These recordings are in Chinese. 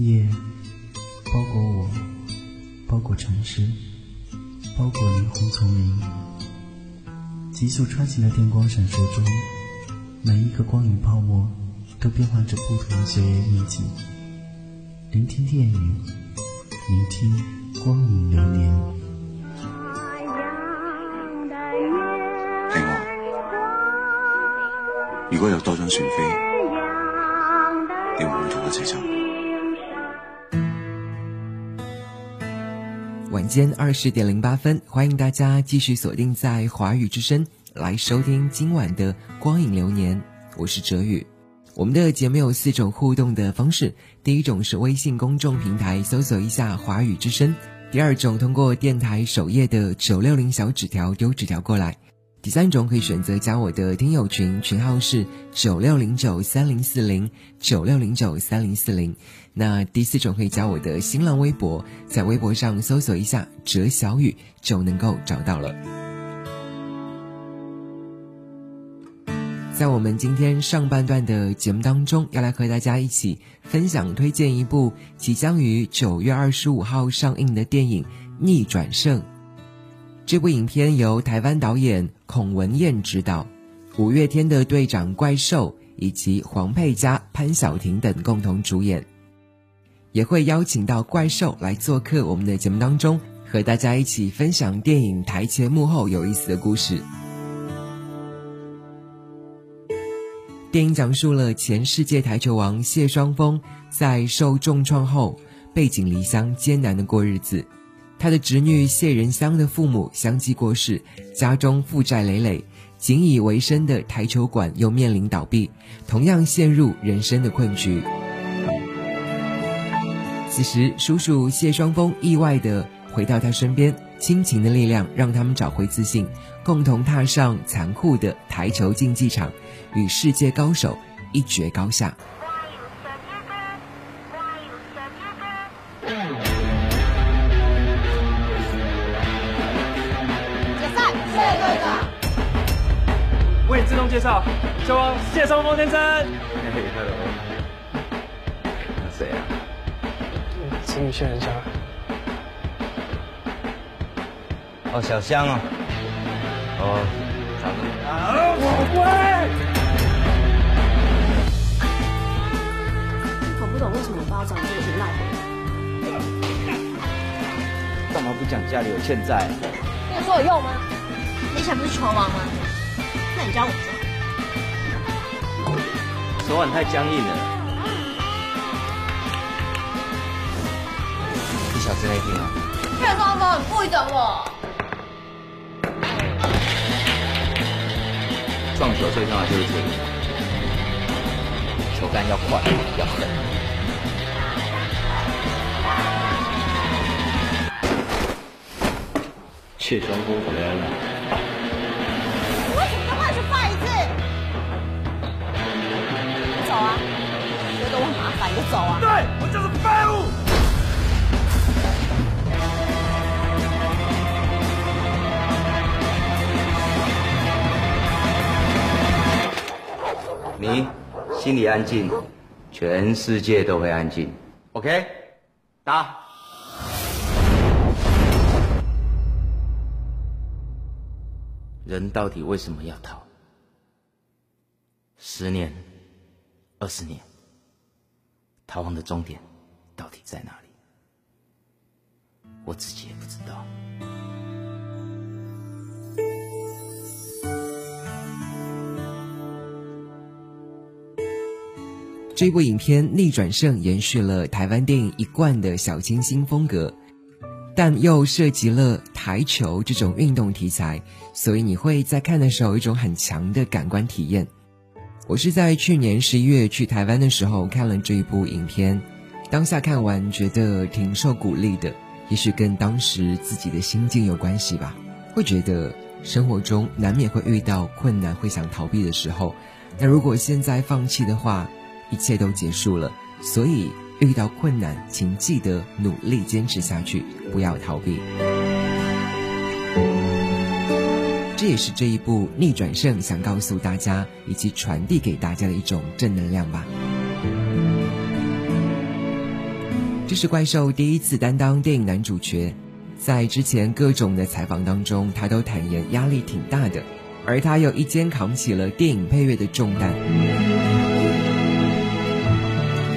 夜包裹我，包裹城市，包裹霓虹丛林，急速穿行的电光闪烁中，每一个光影泡沫都变换着不同的岁月印记。聆听电影，聆听光影流年。係我。如果有多张船飞，你会唔会同我一齊走？间二十点零八分，欢迎大家继续锁定在华语之声来收听今晚的光影流年。我是哲宇。我们的节目有四种互动的方式：第一种是微信公众平台搜索一下“华语之声”；第二种通过电台首页的九六零小纸条丢纸条过来；第三种可以选择加我的听友群，群号是九六零九三零四零九六零九三零四零。那第四种可以加我的新浪微博，在微博上搜索一下“哲小雨”就能够找到了。在我们今天上半段的节目当中，要来和大家一起分享推荐一部即将于九月二十五号上映的电影《逆转胜》。这部影片由台湾导演孔文燕执导，五月天的队长怪兽以及黄佩嘉、潘晓婷等共同主演。也会邀请到怪兽来做客我们的节目当中，和大家一起分享电影台前幕后有意思的故事。电影讲述了前世界台球王谢双峰在受重创后背井离乡，艰难的过日子。他的侄女谢仁香的父母相继过世，家中负债累累，仅以为生的台球馆又面临倒闭，同样陷入人生的困局。此时，叔叔谢双峰意外的回到他身边，亲情的力量让他们找回自信，共同踏上残酷的台球竞技场，与世界高手一决高下。谢双峰先生。嘿，hello。那谁啊？请你确认一下。哦，小香哦。哦。啊，我会。搞不懂为什么巴掌这个是赖回干嘛不讲家里有欠债？那个说有用吗？你以前不是球王吗？那你教我做。手腕太僵硬了。一小时内听啊。谢双峰，故意整我。撞球最重要就是这里，球杆要快，要狠。谢双峰回来了。走啊！对我就是废物。你心里安静，全世界都会安静。OK，打。人到底为什么要逃？十年、二十年，逃亡的终点到底在哪里？我自己也不知道。这部影片《逆转胜》延续了台湾电影一贯的小清新风格，但又涉及了台球这种运动题材，所以你会在看的时候有一种很强的感官体验。我是在去年十一月去台湾的时候看了这一部影片，当下看完觉得挺受鼓励的，也许跟当时自己的心境有关系吧。会觉得生活中难免会遇到困难，会想逃避的时候，那如果现在放弃的话，一切都结束了，所以遇到困难，请记得努力坚持下去，不要逃避。这也是这一部《逆转胜》想告诉大家以及传递给大家的一种正能量吧。这是怪兽第一次担当电影男主角，在之前各种的采访当中，他都坦言压力挺大的，而他又一肩扛起了电影配乐的重担。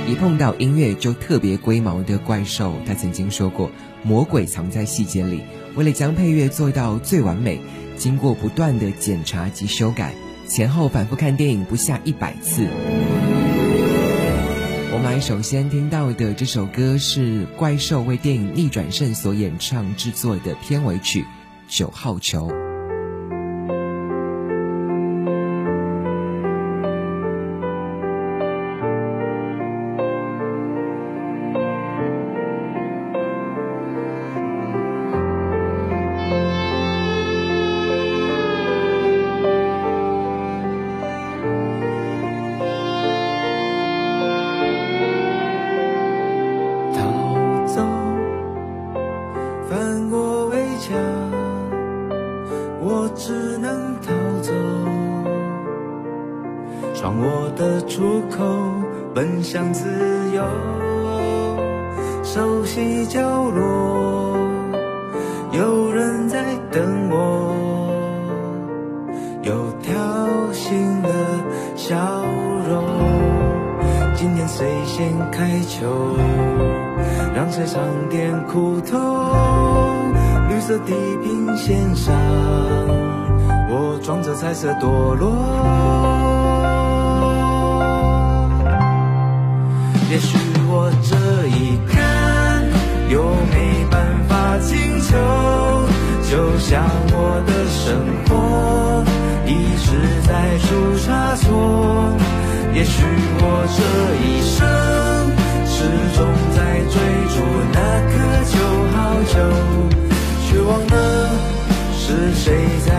一碰到音乐就特别龟毛的怪兽，他曾经说过：“魔鬼藏在细节里。”为了将配乐做到最完美，经过不断的检查及修改，前后反复看电影不下一百次。我们来首先听到的这首歌是怪兽为电影《逆转胜》所演唱制作的片尾曲《九号球》。我的出口奔向自由熟悉角落有人在等我有挑衅的笑容。今年谁先开球？让谁尝点苦头？绿色地平线上我装着彩色堕落。也许我这一看又没办法请求，就像我的生活一直在出差错。也许我这一生始终在追逐那颗九号球，却忘了是谁在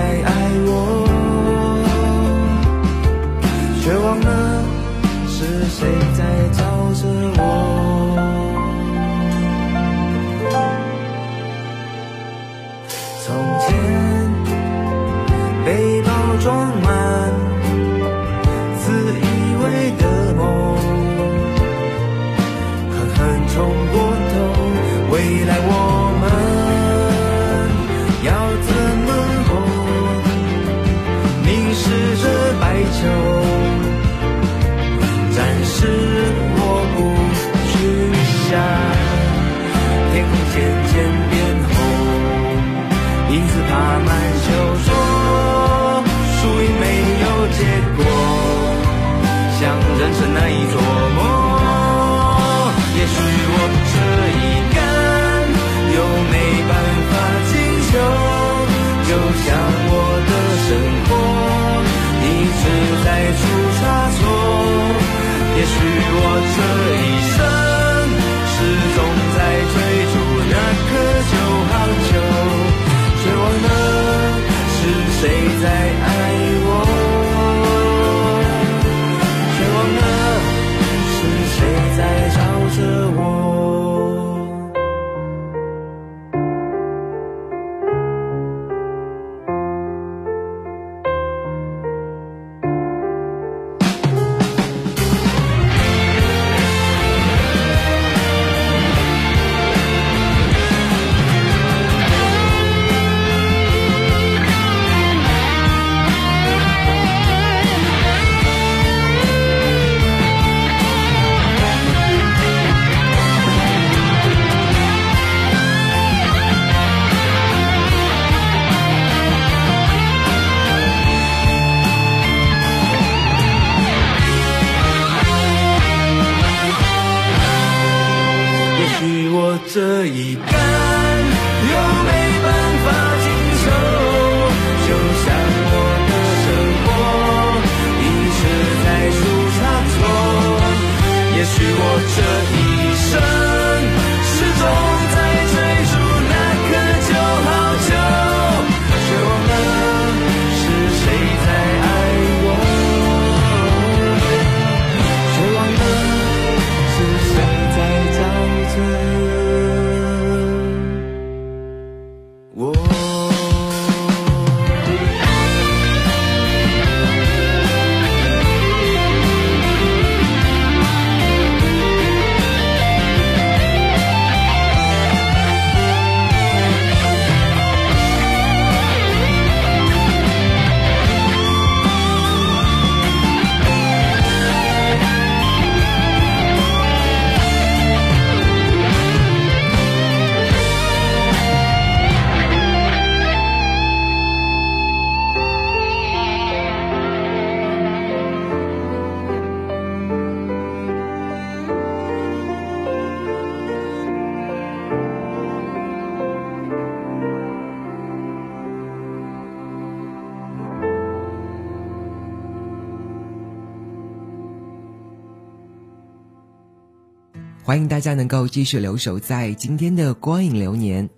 欢迎大家能够继续留守在今天的光影流年。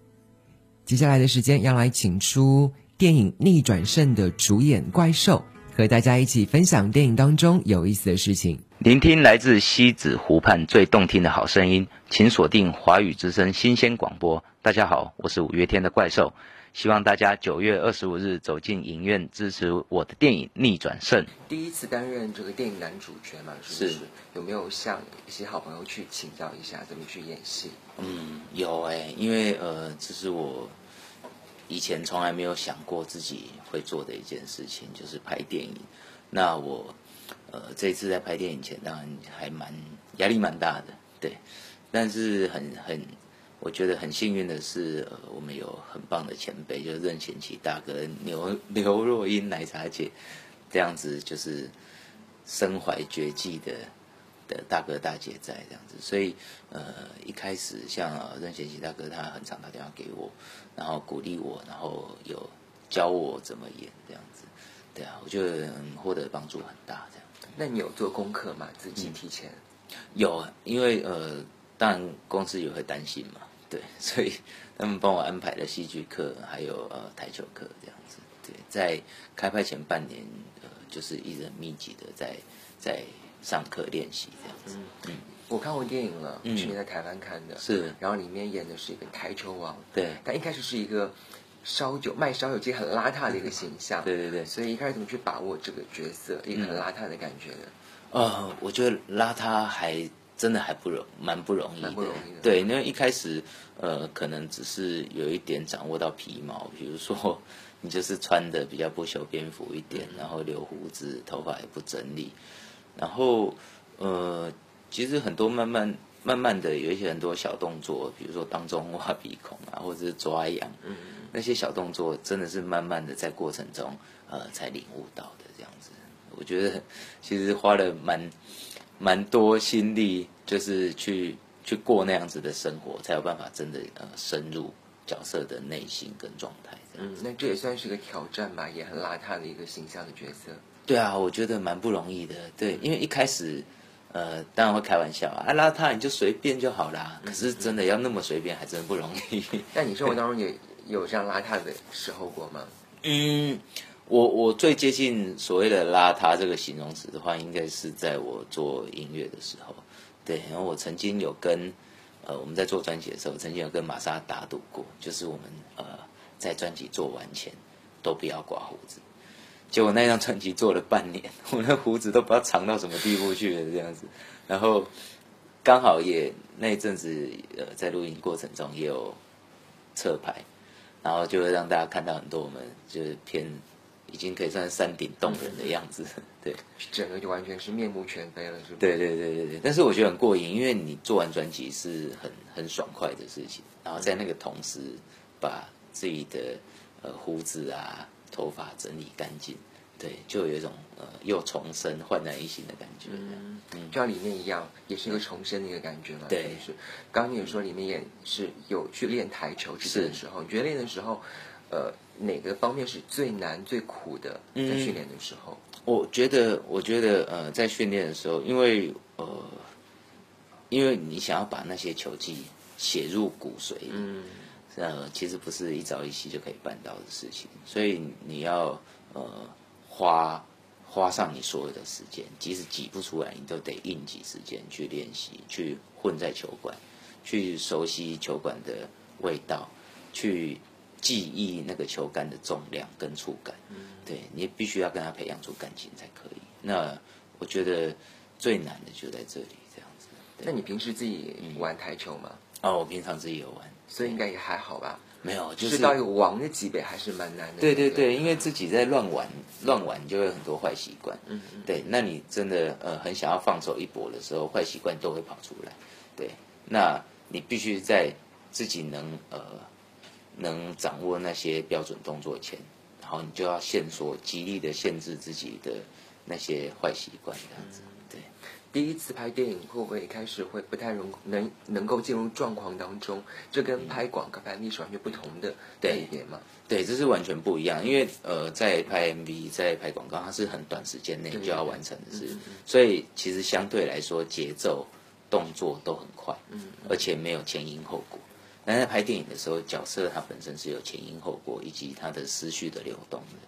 接下来的时间要来请出电影《逆转胜》的主演怪兽，和大家一起分享电影当中有意思的事情。聆听来自西子湖畔最动听的好声音，请锁定华语之声新鲜广播。大家好，我是五月天的怪兽，希望大家九月二十五日走进影院支持我的电影《逆转胜》。第一次担任这个电影男主角嘛，是不是？是有没有向一些好朋友去请教一下怎么去演戏？嗯，有哎、因为呃，这是我以前从来没有想过自己会做的一件事情，就是拍电影。那我呃这一次在拍电影前，当然还蛮压力蛮大的，对。但是很很，我觉得很幸运的是，呃，我们有很棒的前辈，就是任贤齐大哥、刘刘 若英奶茶姐，这样子就是身怀绝技的的大哥大姐在这样子，所以呃一开始像呃任贤齐大哥他很常打电话给我，然后鼓励我，然后有教我怎么演这样子，对啊，我觉得嗯获得帮助很大这样。那你有做功课吗？自己提前？有，啊，因为呃，当然公司也会担心嘛，对，所以他们帮我安排了戏剧课，还有呃台球课这样子。对，在开拍前半年，呃，就是一直很密集的在在上课练习这样子。嗯，我看过电影了，嗯去年在台湾看的，是然后里面演的是一个台球王，对但一开始是一个烧酒卖烧酒其实很邋遢的一个形 象，对对对所以一开始怎么去把握这个角色，一个很邋遢的感觉的？呃，我觉得邋遢还真的还不容蛮不容易的，对，因为一开始呃，可能只是有一点掌握到皮毛，比如说你就是穿的比较不修边幅一点，然后留胡子，头发也不整理，然后呃，其实很多慢慢慢慢的有一些很多小动作，比如说当中挖鼻孔啊，或者是抓痒，嗯，那些小动作真的是慢慢的在过程中呃才领悟到的这样子。我觉得其实花了蛮蛮多心力，就是去去过那样子的生活，才有办法真的呃深入角色的内心跟状态。嗯，那这也算是个挑战吧，也很邋遢的一个形象的角色。对啊，我觉得蛮不容易的。对，因为一开始，呃，当然会开玩笑啊，啊邋遢你就随便就好啦。可是真的要那么随便，还真不容易。那你生活当中也有这样邋遢的时候过吗？嗯，我我最接近所谓的邋遢这个形容词的话，应该是在我做音乐的时候。对，然后我曾经有跟呃我们在做专辑的时候，曾经有跟玛莎打赌过，就是我们呃在专辑做完前都不要刮胡子。结果那张专辑做了半年，我那胡子都不知道长到什么地步去了这样子。然后刚好也那一阵子呃在录音过程中也有侧拍，然后就会让大家看到很多我们就是偏已经可以算山顶洞人的样子，对。整个就完全是面目全非了，是不是？对对对对对，但是我觉得很过瘾，因为你做完专辑是很很爽快的事情，然后在那个同时把自己的呃胡子啊、头发整理干净，对，就有一种呃又重生、焕然一新的感觉。嗯，就像里面一样，也是一个重生的一个感觉嘛。对是。刚刚你也说里面也是有去练台球之前的时候，你觉得练的时候，呃，哪个方面是最难、最苦的？在嗯训练的时候，我觉得，我觉得呃，在训练的时候，因为呃，因为你想要把那些球技写入骨髓里，嗯呃，其实不是一朝一夕就可以办到的事情，所以你要呃花花上你所有的时间，即使挤不出来，你都得硬挤时间去练习，去混在球馆，去熟悉球馆的味道，去记忆那个球杆的重量跟触感。对你必须要跟他培养出感情才可以。那我觉得最难的就在这里，这样子。那你平时自己玩台球吗？哦，我平常自己有玩，所以应该也还好吧。没有，就是到一个王的级别还是蛮难的。对不对对对，因为自己在乱玩，乱玩就会有很多坏习惯。嗯嗯对，那你真的呃很想要放手一搏的时候，坏习惯都会跑出来。对，那你必须在自己能呃能掌握那些标准动作前，然后你就要限缩，极力的限制自己的那些坏习惯，这样子。对，第一次拍电影会不会一开始会不太容能能够进入状况当中？这跟拍广告、拍 MV 是完全不同的对类别嘛？对，这是完全不一样，因为呃，在拍 MV、在拍广告，它是很短时间内就要完成的事嗯嗯嗯，所以其实相对来说节奏动作都很快，嗯，而且没有前因后果。但在拍电影的时候，角色它本身是有前因后果，以及它的思绪的流动的。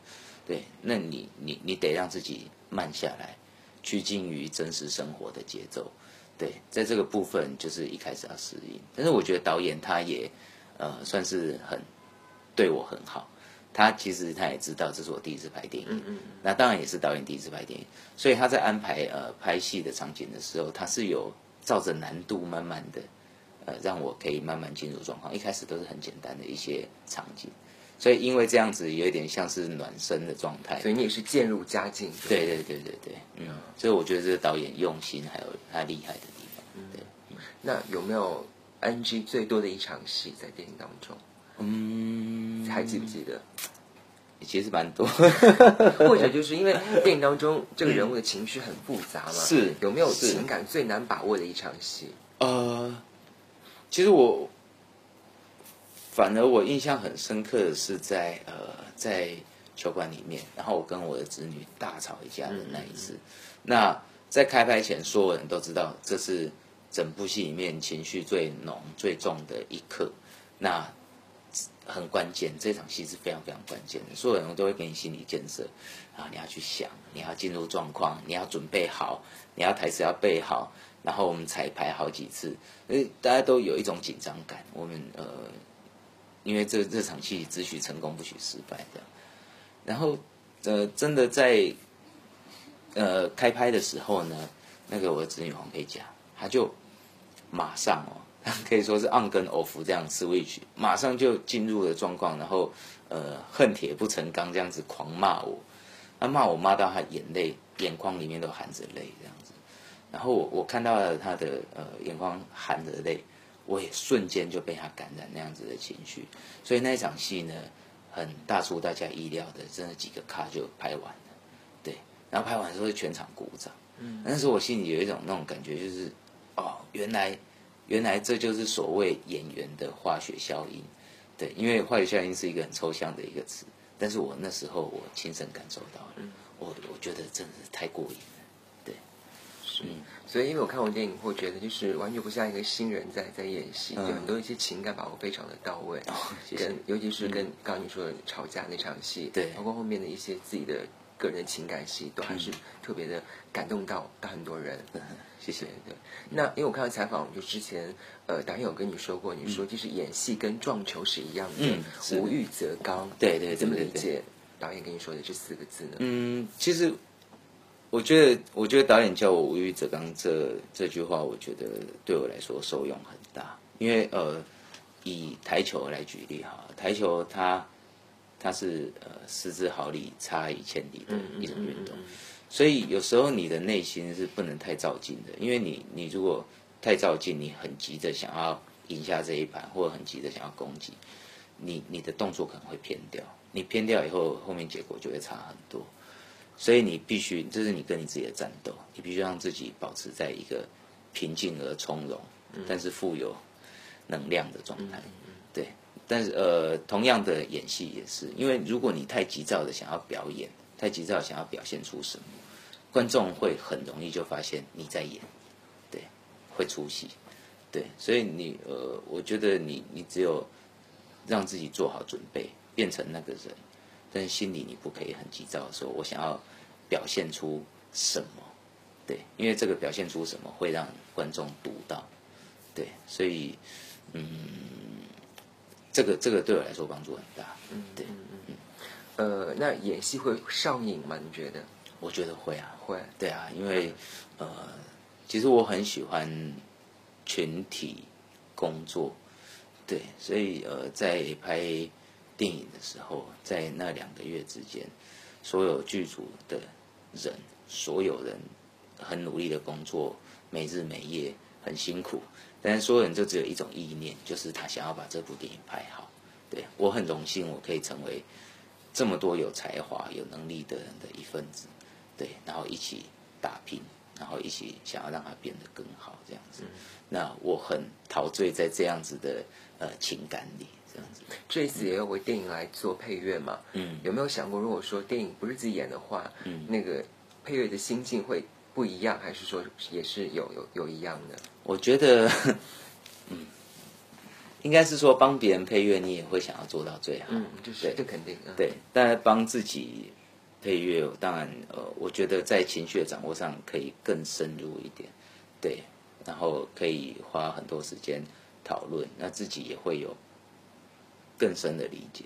对，那你你你得让自己慢下来，趋近于真实生活的节奏。对，在这个部分就是一开始要适应。但是我觉得导演他也呃算是很对我很好，他其实他也知道这是我第一次拍电影，嗯嗯那当然也是导演第一次拍电影，所以他在安排呃拍戏的场景的时候，他是有照着难度慢慢的呃让我可以慢慢进入状况。一开始都是很简单的一些场景，所以因为这样子有一点像是暖身的状态，所以你也是渐入佳境。对对对对对，嗯，所以我觉得这个导演用心还有他厉害的地方，对，那有没有 NG 最多的一场戏在电影当中？嗯，还记不记得？其实蛮多，或者就是因为电影当中 这个人物的情绪很复杂嘛，是有没有情感最难把握的一场戏？呃，其实我反而我印象很深刻的是在呃在球馆里面，然后我跟我的子女大吵一架的那一次。那在开拍前，所有人都知道这是整部戏里面情绪最浓最重的一刻。那很关键，这场戏是非常非常关键的，所有人都会给你心理建设，然后你要去想，你要进入状况，你要准备好，你要台词要背好，然后我们彩排好几次，所以大家都有一种紧张感。我们呃，因为这这场戏只许成功不许失败的，然后呃，真的在呃开拍的时候呢，那个我的子女黄佩佳，他就马上哦。可以说是 on 跟 off 这样 switch，马上就进入了状况，然后呃恨铁不成钢这样子狂骂我，他骂我骂到他眼泪眼眶里面都含着泪这样子，然后我我看到了他的呃眼眶含着泪，我也瞬间就被他感染那样子的情绪，所以那一场戏呢很大出大家意料的，真的几个卡就拍完了，对，然后拍完之后全场鼓掌，嗯，那时候我心里有一种那种感觉就是哦原来。原来这就是所谓演员的化学效应，对，因为化学效应是一个很抽象的一个词，但是我那时候我亲身感受到了，我我觉得真的是太过瘾了，对，是，所以因为我看完电影后觉得就是完全不像一个新人在在演戏，嗯。就很多一些情感把握非常的到位，跟尤其是跟刚刚你说的吵架那场戏，对。包括后面的一些自己的个人情感戏，都还是特别的感动到到很多人。嗯谢谢对。对，那因为我看到采访，就之前呃导演有跟你说过，你说就是演戏跟撞球是一样的，嗯无欲则刚。对对对怎么理解导演跟你说的这四个字呢？嗯，其实我觉得，我觉得导演叫我无欲则刚这这句话，我觉得对我来说受用很大。因为呃，以台球来举例哈，台球它它是呃失之毫厘，差以千里的一种运动，所以有时候你的内心是不能太照进的，因为你你如果太照进，你很急着想要赢下这一盘，或者很急着想要攻击，你你的动作可能会偏掉，你偏掉以后，后面结果就会差很多。所以你必须，这是你跟你自己的战斗，你必须让自己保持在一个平静而从容，但是富有能量的状态。对，但是呃，同样的演戏也是，因为如果你太急躁的想要表演，太急躁想要表现出什么，观众会很容易就发现你在演，对，会出戏。对，所以你呃，我觉得你你只有让自己做好准备，变成那个人，但是心里你不可以很急躁的说，我想要表现出什么，对，因为这个表现出什么会让观众读到，对，所以嗯，这个这个对我来说帮助很大，嗯对嗯，呃，那演戏会上瘾吗？你觉得？我觉得会啊，会。对啊，因为呃，其实我很喜欢群体工作，对，所以呃，在拍电影的时候，在那两个月之间，所有剧组的人，所有人很努力的工作，没日没夜，很辛苦，但是所有人就只有一种意念，就是他想要把这部电影拍好。对我很荣幸，我可以成为这么多有才华、有能力的人的一份子。对，然后一起打拼，然后一起想要让它变得更好，这样子。那我很陶醉在这样子的呃情感里，这样子。这一次也要为电影来做配乐嘛？嗯有没有想过，如果说电影不是自己演的话，嗯那个配乐的心境会不一样，还是说也是有有有一样的？我觉得，嗯，应该是说帮别人配乐，你也会想要做到最好。嗯，就是这肯定。嗯对，但帮自己配乐，当然，呃，我觉得在情绪的掌握上可以更深入一点，对，然后可以花很多时间讨论，那自己也会有更深的理解。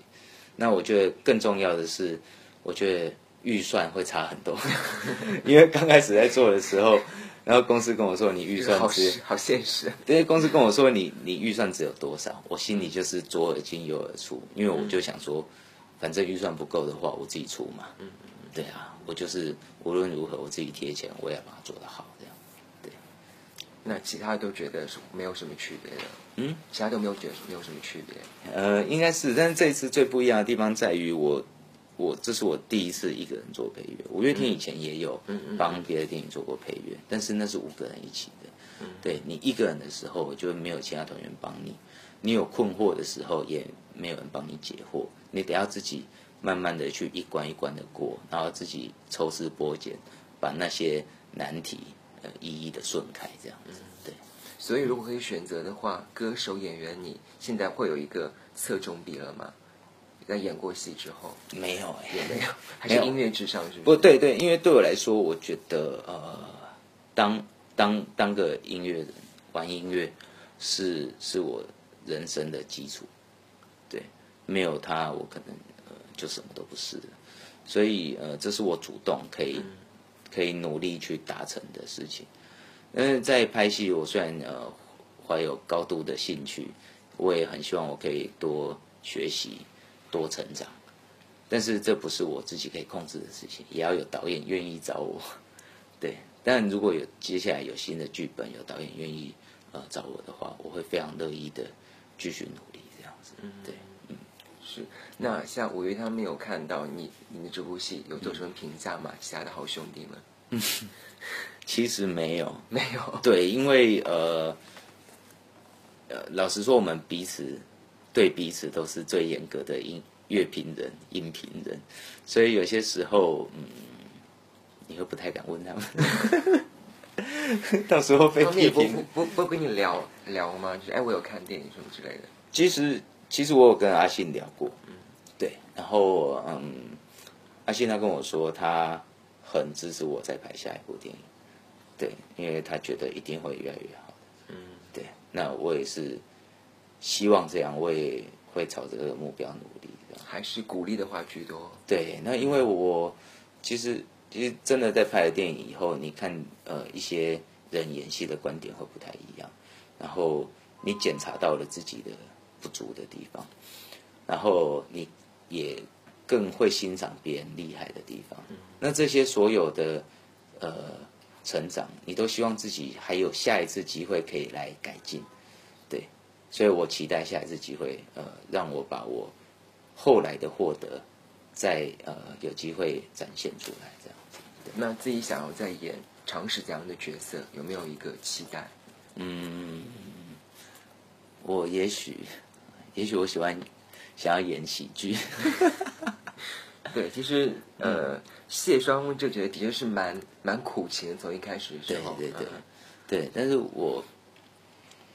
那我觉得更重要的是，我觉得预算会差很多，因为刚开始在做的时候，然后公司跟我说你预算好只好现实。因为公司跟我说你你预算只有多少，我心里就是左耳进右耳出，因为我就想说，反正预算不够的话，我自己出嘛。嗯对啊，我就是无论如何我自己贴钱，我也要把它做得好，这样。那其他都觉得是没有什么区别的。嗯，其他都没有觉得没有什么区别。呃，应该是，但是这一次最不一样的地方在于我，我这是我第一次一个人做配乐。五月天以前也有帮别的电影做过配乐，但是那是五个人一起的。对你一个人的时候，就没有其他团员帮你；你有困惑的时候，也没有人帮你解惑。你得要自己慢慢的去一关一关的过，然后自己抽丝剥茧，把那些难题呃一一的顺开，这样子。对。所以如果可以选择的话，歌手、演员，你现在会有一个侧重比了吗？在演过戏之后没有哎、也没有，还是音乐至上，是不对对，因为对我来说，我觉得呃，当当当个音乐人，玩音乐是是我人生的基础。对，没有他，我可能呃就什么都不是了。所以呃，这是我主动可以、可以努力去达成的事情。嗯，在拍戏，我虽然呃怀有高度的兴趣，我也很希望我可以多学习、多成长。但是这不是我自己可以控制的事情，也要有导演愿意找我。对，但如果有接下来有新的剧本，有导演愿意呃找我的话，我会非常乐意的继续努力这样子。对，是。那像五月他们有看到你你的这部戏有做什么评价吗？其他的好兄弟们 其实没有，没有。对，因为呃呃，老实说，我们彼此对彼此都是最严格的音乐评人、音评人，所以有些时候，嗯，你会不太敢问他们，到时候被批评不。不不跟你聊聊吗？就是哎，我有看电影什么之类的。其实其实我有跟阿信聊过，对，然后嗯，阿信他跟我说他很支持我再拍下一部电影，对，因为他觉得一定会越来越好，嗯，对，那我也是希望这样，我也会朝这个目标努力，还是鼓励的话居多。对，那因为我其实其实真的在拍了电影以后，你看呃一些人演戏的观点会不太一样，然后你检查到了自己的不足的地方，然后你也更会欣赏别人厉害的地方。那这些所有的呃成长，你都希望自己还有下一次机会可以来改进，对，所以我期待下一次机会，呃，让我把我后来的获得，再呃有机会展现出来，这样子。那自己想要再演尝试怎样的角色，有没有一个期待？嗯，我也许，也许我喜欢想要演喜剧，对，其实呃，谢双峰这角色的确是蛮蛮苦情的，从一开始的时候，对对对嗯对，但是我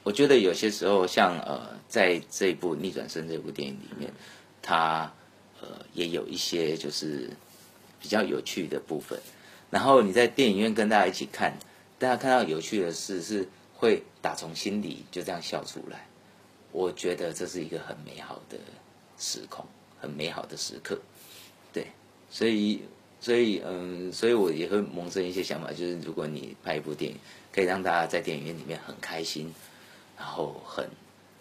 我觉得有些时候像呃，在这部《逆转生》这部电影里面，它呃也有一些就是比较有趣的部分。然后你在电影院跟大家一起看，大家看到有趣的事是会打从心里就这样笑出来。我觉得这是一个很美好的时空，很美好的时刻。对，所以所以嗯，所以我也会萌生一些想法，就是如果你拍一部电影，可以让大家在电影院里面很开心，然后很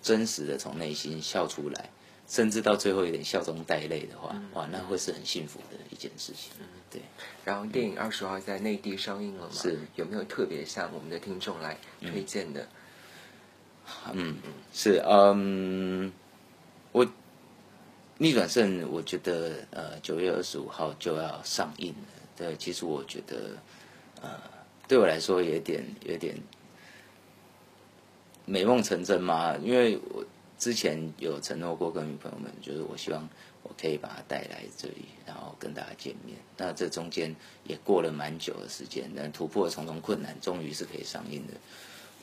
真实的从内心笑出来，甚至到最后有点笑中带泪的话，哇，那会是很幸福的一件事情。对，然后电影二十号在内地上映了嘛？是有没有特别向我们的听众来推荐的？嗯，是，嗯，我逆转胜，我觉得呃九月二十五号就要上映了。对，其实我觉得呃对我来说有点有点美梦成真吗，因为我之前有承诺过跟女朋友们，就是我希望我可以把她带来这里，然后跟大家见面。那这中间也过了蛮久的时间，但突破重重困难，终于是可以上映的。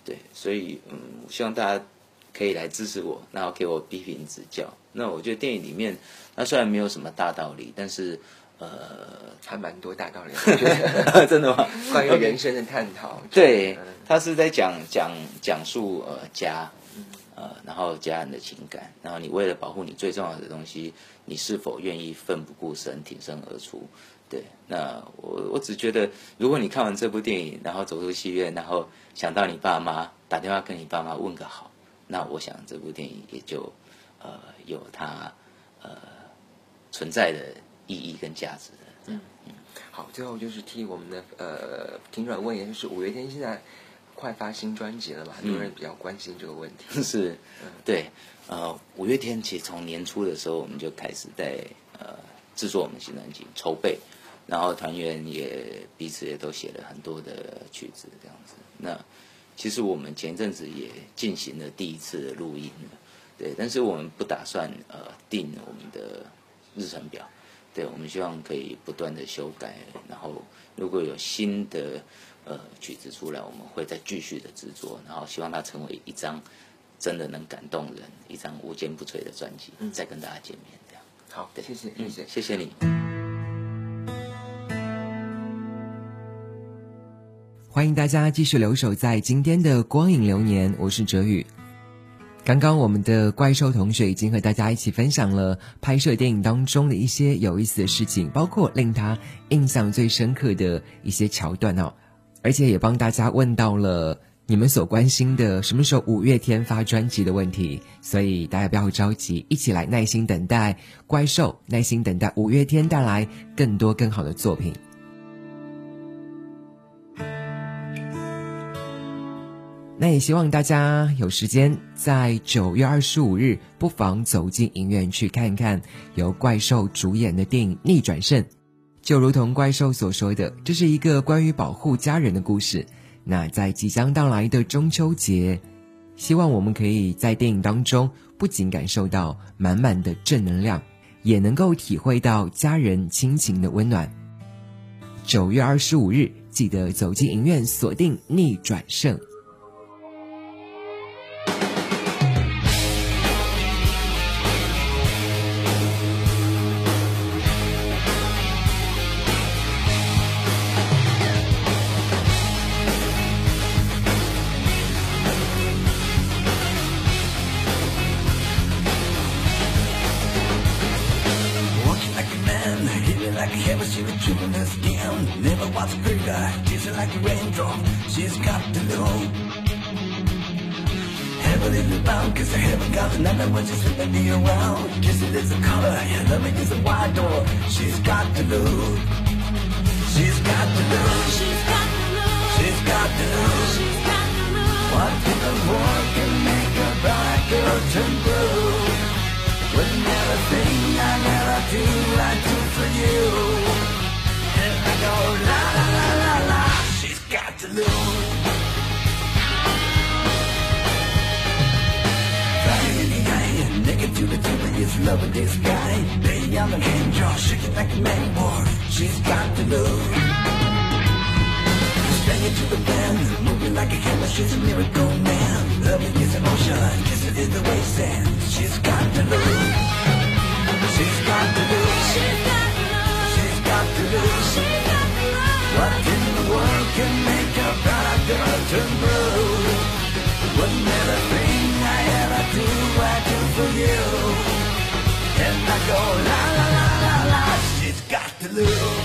对，所以嗯，希望大家可以来支持我，然后给我批评指教。那我觉得电影里面，它虽然没有什么大道理，但是呃，还蛮多大道理，我觉得真的吗？关于人生的探讨，对嗯，他是在讲讲讲述呃家，呃，然后家人的情感，然后你为了保护你最重要的东西，你是否愿意奋不顾身挺身而出？对，那我我只觉得，如果你看完这部电影，然后走出戏院，然后想到你爸妈，打电话跟你爸妈问个好，那我想这部电影也就呃有它呃存在的意义跟价值的。这样。好，最后就是替我们的呃听众问一下，就是五月天现在快发新专辑了嘛？很多人比较关心这个问题。是，对，呃，五月天其实从年初的时候我们就开始在呃制作我们新专辑筹备，然后团员也彼此也都写了很多的曲子这样子。那其实我们前一阵子也进行了第一次的录音了，对，但是我们不打算呃定我们的日程表，对，我们希望可以不断的修改，然后如果有新的呃曲子出来，我们会再继续的制作，然后希望它成为一张真的能感动人、一张无坚不摧的专辑，再跟大家见面这样。好，谢谢，谢嗯谢。谢谢你。欢迎大家继续留守在今天的光影流年，我是哲宇。刚刚我们的怪兽同学已经和大家一起分享了拍摄电影当中的一些有意思的事情，包括令他印象最深刻的一些桥段哦，而且也帮大家问到了你们所关心的什么时候五月天发专辑的问题，所以大家不要着急，一起来耐心等待怪兽，耐心等待五月天带来更多更好的作品。那也希望大家有时间在九月二十五日，不妨走进影院去看看由怪兽主演的电影《逆转胜》。就如同怪兽所说的，这是一个关于保护家人的故事。那在即将到来的中秋节，希望我们可以在电影当中不仅感受到满满的正能量，也能够体会到家人亲情的温暖。九月二十五日，记得走进影院，锁定《逆转胜》。She's loving this guy. Baby, I'm a game draw Shake it like a man boy She's got to know Bring it to the band. Moving like a camera. She's a miracle man. Loving is emotion. Kissing is the way sand She's got to know She's got to know She's got to know She's got to know What in the world can make a bad girl turn blue? Go la la la la la. She's got the look.